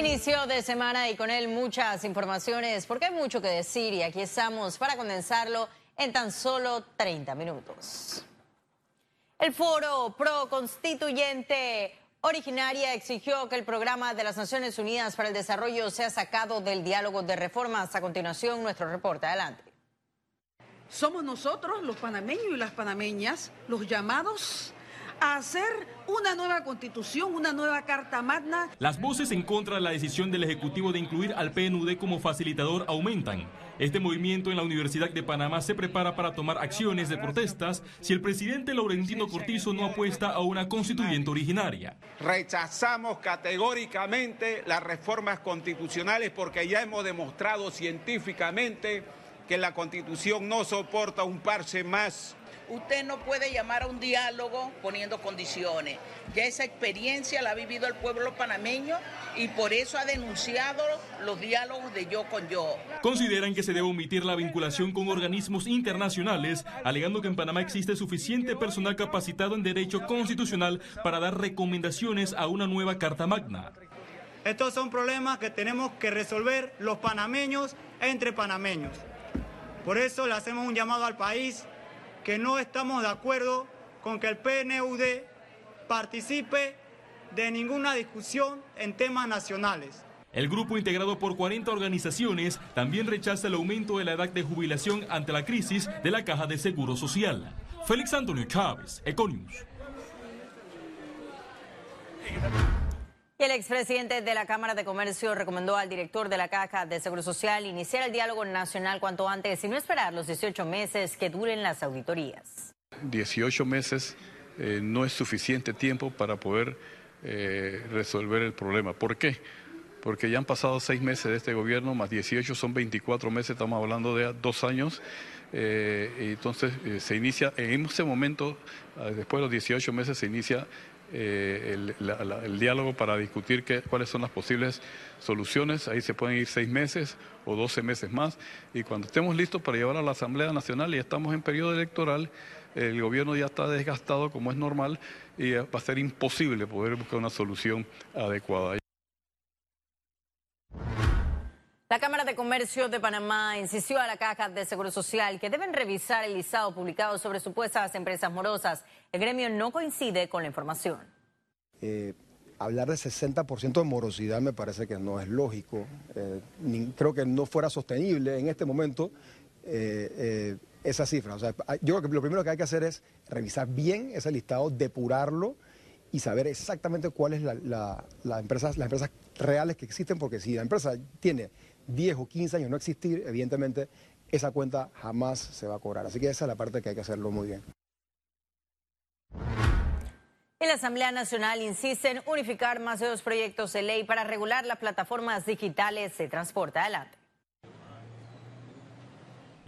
Inicio de semana y con él muchas informaciones porque hay mucho que decir y aquí estamos para condensarlo en tan solo 30 minutos. El foro pro constituyente originaria exigió que el programa de las Naciones Unidas para el Desarrollo sea sacado del diálogo de reformas. A continuación, nuestro reporte. Adelante. Somos nosotros, los panameños y las panameñas, los llamados a hacer una nueva constitución, una nueva carta magna. Las voces en contra de la decisión del Ejecutivo de incluir al PNUD como facilitador aumentan. Este movimiento en la Universidad de Panamá se prepara para tomar acciones de protestas si el presidente Laurentino Cortizo no apuesta a una constituyente originaria. Rechazamos categóricamente las reformas constitucionales porque ya hemos demostrado científicamente que la constitución no soporta un parche más usted no puede llamar a un diálogo poniendo condiciones. Ya esa experiencia la ha vivido el pueblo panameño y por eso ha denunciado los diálogos de yo con yo. Consideran que se debe omitir la vinculación con organismos internacionales, alegando que en Panamá existe suficiente personal capacitado en derecho constitucional para dar recomendaciones a una nueva Carta Magna. Estos son problemas que tenemos que resolver los panameños entre panameños. Por eso le hacemos un llamado al país que no estamos de acuerdo con que el PNUD participe de ninguna discusión en temas nacionales. El grupo integrado por 40 organizaciones también rechaza el aumento de la edad de jubilación ante la crisis de la Caja de Seguro Social. Félix Antonio Chávez, Econius. El expresidente de la Cámara de Comercio recomendó al director de la Caja de Seguro Social iniciar el diálogo nacional cuanto antes y no esperar los 18 meses que duren las auditorías. 18 meses eh, no es suficiente tiempo para poder eh, resolver el problema. ¿Por qué? Porque ya han pasado seis meses de este gobierno, más 18 son 24 meses, estamos hablando de dos años. Eh, y entonces se inicia, en ese momento, después de los 18 meses, se inicia eh, el, diálogo para discutir qué, cuáles son las posibles soluciones. Ahí se pueden ir seis meses o doce meses más. Y cuando estemos listos para llevar a la Asamblea Nacional y estamos en periodo electoral, el gobierno ya está desgastado como es normal y va a ser imposible poder buscar una solución adecuada. La Cámara Comercio de Panamá insistió a la Caja de Seguro Social que deben revisar el listado publicado sobre supuestas empresas morosas. El gremio no coincide con la información. Eh, hablar de 60% de morosidad me parece que no es lógico. Eh, creo que no fuera sostenible en este momento eh, esa cifra. Yo creo que lo primero que hay que hacer es revisar bien ese listado, depurarlo y saber exactamente cuáles son las empresas reales que existen, porque si la empresa tiene 10 o 15 años no existir, evidentemente esa cuenta jamás se va a cobrar. Así que esa es la parte que hay que hacerlo muy bien. En la Asamblea Nacional insiste en unificar más de dos proyectos de ley para regular las plataformas digitales de transporte. Adelante.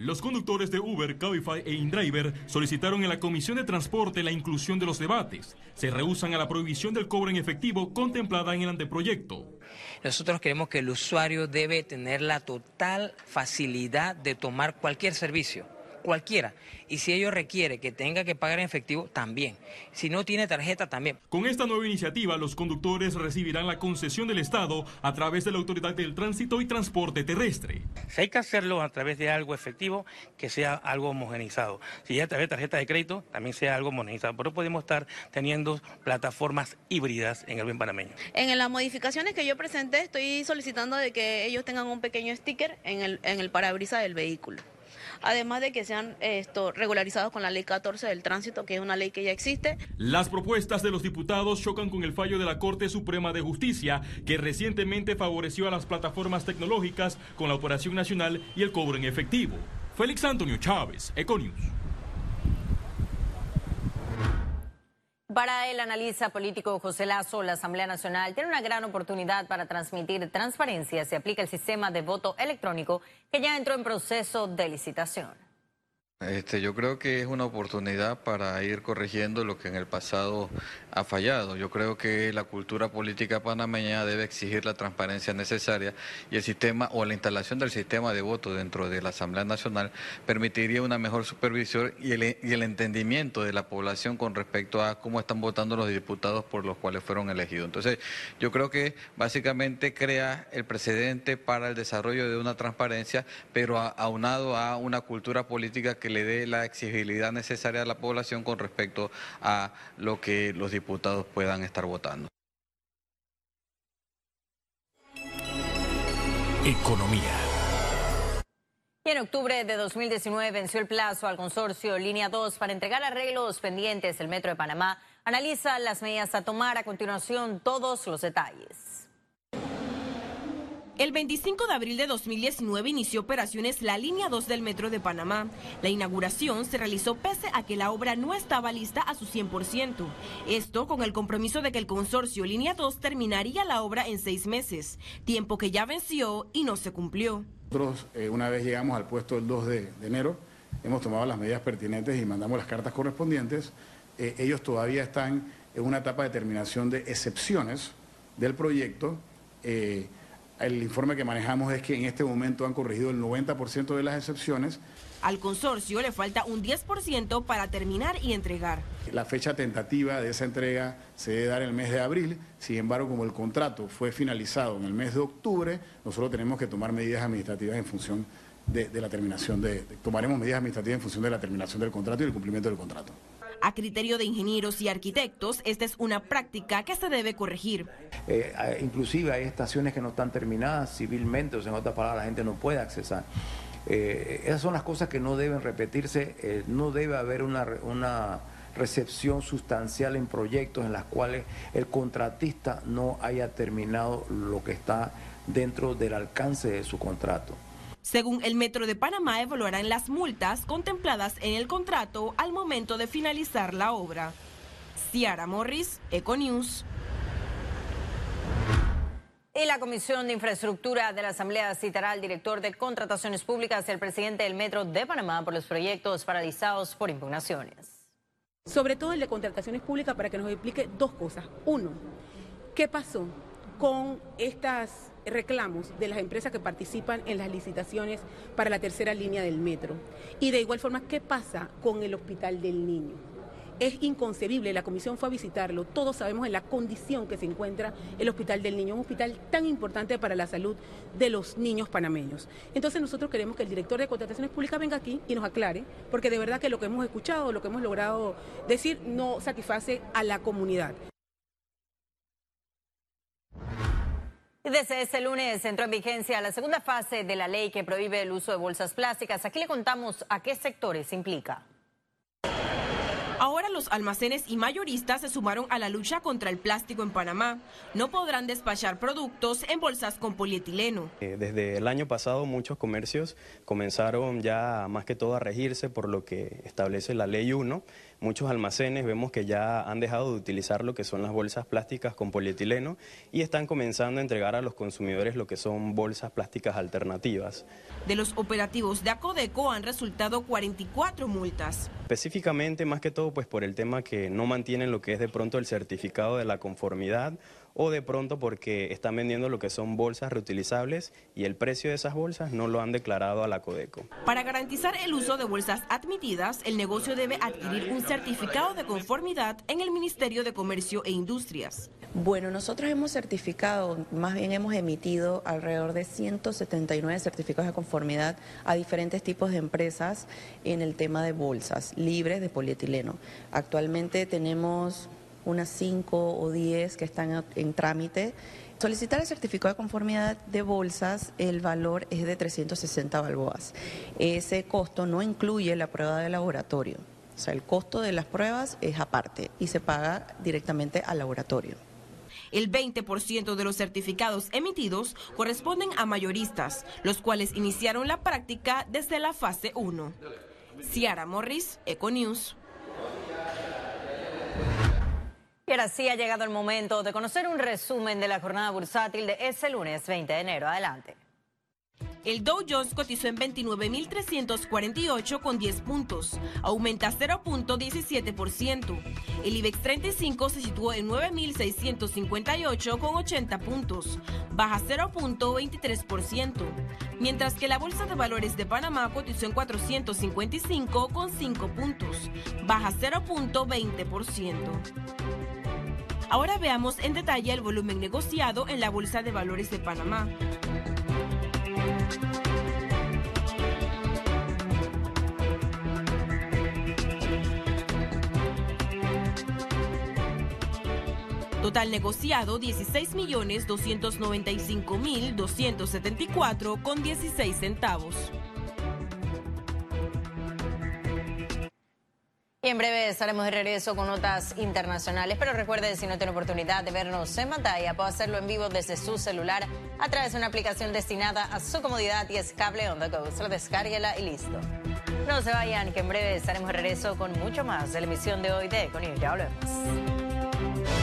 Los conductores de Uber, Cabify e InDriver solicitaron en la Comisión de Transporte la inclusión de los debates. Se rehusan a la prohibición del cobro en efectivo contemplada en el anteproyecto. Nosotros creemos que el usuario debe tener la total facilidad de tomar cualquier servicio cualquiera. Y si ello requiere que tenga que pagar en efectivo, también. Si no tiene tarjeta, también. Con esta nueva iniciativa, los conductores recibirán la concesión del Estado a través de la Autoridad del Tránsito y Transporte Terrestre. Si hay que hacerlo a través de algo efectivo, que sea algo homogenizado. Si ya a través de tarjeta de crédito, también sea algo homogenizado. Pero podemos estar teniendo plataformas híbridas en el bien panameño. En las modificaciones que yo presenté, estoy solicitando de que ellos tengan un pequeño sticker en el, en el parabrisas del vehículo además de que sean regularizados con la ley 14 del tránsito, que es una ley que ya existe. Las propuestas de los diputados chocan con el fallo de la Corte Suprema de Justicia, que recientemente favoreció a las plataformas tecnológicas con la operación nacional y el cobro en efectivo. Félix Antonio Chávez, Econius. Para el analista político José Lazo, la Asamblea Nacional tiene una gran oportunidad para transmitir transparencia si aplica el sistema de voto electrónico que ya entró en proceso de licitación. Este, yo creo que es una oportunidad para ir corrigiendo lo que en el pasado ha fallado. Yo creo que la cultura política panameña debe exigir la transparencia necesaria y el sistema o la instalación del sistema de voto dentro de la Asamblea Nacional permitiría una mejor supervisión y el, y el entendimiento de la población con respecto a cómo están votando los diputados por los cuales fueron elegidos. Entonces, yo creo que básicamente crea el precedente para el desarrollo de una transparencia, pero aunado a una cultura política que le dé la exigibilidad necesaria a la población con respecto a lo que los diputados puedan estar votando. Economía. Y en octubre de 2019 venció el plazo al consorcio Línea 2 para entregar arreglos pendientes del Metro de Panamá. Analiza las medidas a tomar a continuación todos los detalles. El 25 de abril de 2019 inició operaciones la línea 2 del Metro de Panamá. La inauguración se realizó pese a que la obra no estaba lista a su 100%. Esto con el compromiso de que el consorcio Línea 2 terminaría la obra en seis meses, tiempo que ya venció y no se cumplió. Nosotros, eh, una vez llegamos al puesto el 2 de, enero, hemos tomado las medidas pertinentes y mandamos las cartas correspondientes. Eh, ellos todavía están en una etapa de terminación de excepciones del proyecto. Eh, el informe que manejamos es que en este momento han corregido el 90% de las excepciones. Al consorcio le falta un 10% para terminar y entregar. La fecha tentativa de esa entrega se debe dar en el mes de abril, sin embargo, como el contrato fue finalizado en el mes de octubre, nosotros tenemos que tomar medidas administrativas en función de, la terminación de, tomaremos medidas administrativas en función de la terminación del contrato y el cumplimiento del contrato. A criterio de ingenieros y arquitectos, esta es una práctica que se debe corregir. Eh, inclusive hay estaciones que no están terminadas civilmente, o sea, en otras palabras, la gente no puede accesar. Eh, esas son las cosas que no deben repetirse, eh, no debe haber una, una recepción sustancial en proyectos en las cuales el contratista no haya terminado lo que está dentro del alcance de su contrato. Según el Metro de Panamá, evaluarán las multas contempladas en el contrato al momento de finalizar la obra. Ciara Morris, Econews. Y la Comisión de Infraestructura de la Asamblea citará al director de Contrataciones Públicas y al presidente del Metro de Panamá por los proyectos paralizados por impugnaciones. Sobre todo el de Contrataciones Públicas para que nos explique dos cosas. Uno, ¿qué pasó con estas reclamos de las empresas que participan en las licitaciones para la tercera línea del metro. Y de igual forma, ¿qué pasa con el Hospital del Niño? Es inconcebible, la comisión fue a visitarlo, todos sabemos en la condición que se encuentra el Hospital del Niño, un hospital tan importante para la salud de los niños panameños. Entonces nosotros queremos que el director de contrataciones públicas venga aquí y nos aclare, porque de verdad que lo que hemos escuchado, lo que hemos logrado decir, no satisface a la comunidad. Desde este lunes entró en vigencia la segunda fase de la ley que prohíbe el uso de bolsas plásticas. Aquí le contamos a qué sectores implica. Los almacenes y mayoristas se sumaron a la lucha contra el plástico en Panamá. No podrán despachar productos en bolsas con polietileno. Eh, desde el año pasado muchos comercios comenzaron ya más que todo a regirse por lo que establece la ley 1 Muchos almacenes vemos que ya han dejado de utilizar lo que son las bolsas plásticas con polietileno y están comenzando a entregar a los consumidores lo que son bolsas plásticas alternativas. De los operativos de Acodeco han resultado 44 multas. Específicamente, más que todo, pues por el tema que no mantienen lo que es de pronto el certificado de la conformidad o de pronto porque están vendiendo lo que son bolsas reutilizables y el precio de esas bolsas no lo han declarado a la Codeco. Para garantizar el uso de bolsas admitidas, el negocio debe adquirir un certificado de conformidad en el Ministerio de Comercio e Industrias. Bueno, nosotros hemos certificado, más bien hemos emitido alrededor de 179 certificados de conformidad a diferentes tipos de empresas en el tema de bolsas libres de polietileno. Actualmente tenemos unas 5 o 10 que están en trámite. Solicitar el certificado de conformidad de bolsas, el valor es de 360 balboas. Ese costo no incluye la prueba de laboratorio. O sea, el costo de las pruebas es aparte y se paga directamente al laboratorio. El 20% de los certificados emitidos corresponden a mayoristas, los cuales iniciaron la práctica desde la fase 1. Ciara Morris, Econews. Y ahora ha llegado el momento de conocer un resumen de la jornada bursátil de ese lunes 20 de enero. Adelante. El Dow Jones cotizó en 29.348 con 10 puntos, aumenta 0.17%. El IBEX 35 se situó en 9.658 con 80 puntos, baja 0.23%, mientras que la Bolsa de Valores de Panamá cotizó en 455 con 5 puntos, baja 0.20%. Ahora veamos en detalle el volumen negociado en la Bolsa de Valores de Panamá. Total negociado 16.295.274 con 16 centavos. Y en breve estaremos de regreso con notas internacionales, pero recuerde, si no tiene oportunidad de vernos en pantalla, puede hacerlo en vivo desde su celular a través de una aplicación destinada a su comodidad y es Cable On The Go. Solo descárguela y listo. No se vayan, que en breve estaremos de regreso con mucho más de la emisión de hoy de Con Ya volvemos.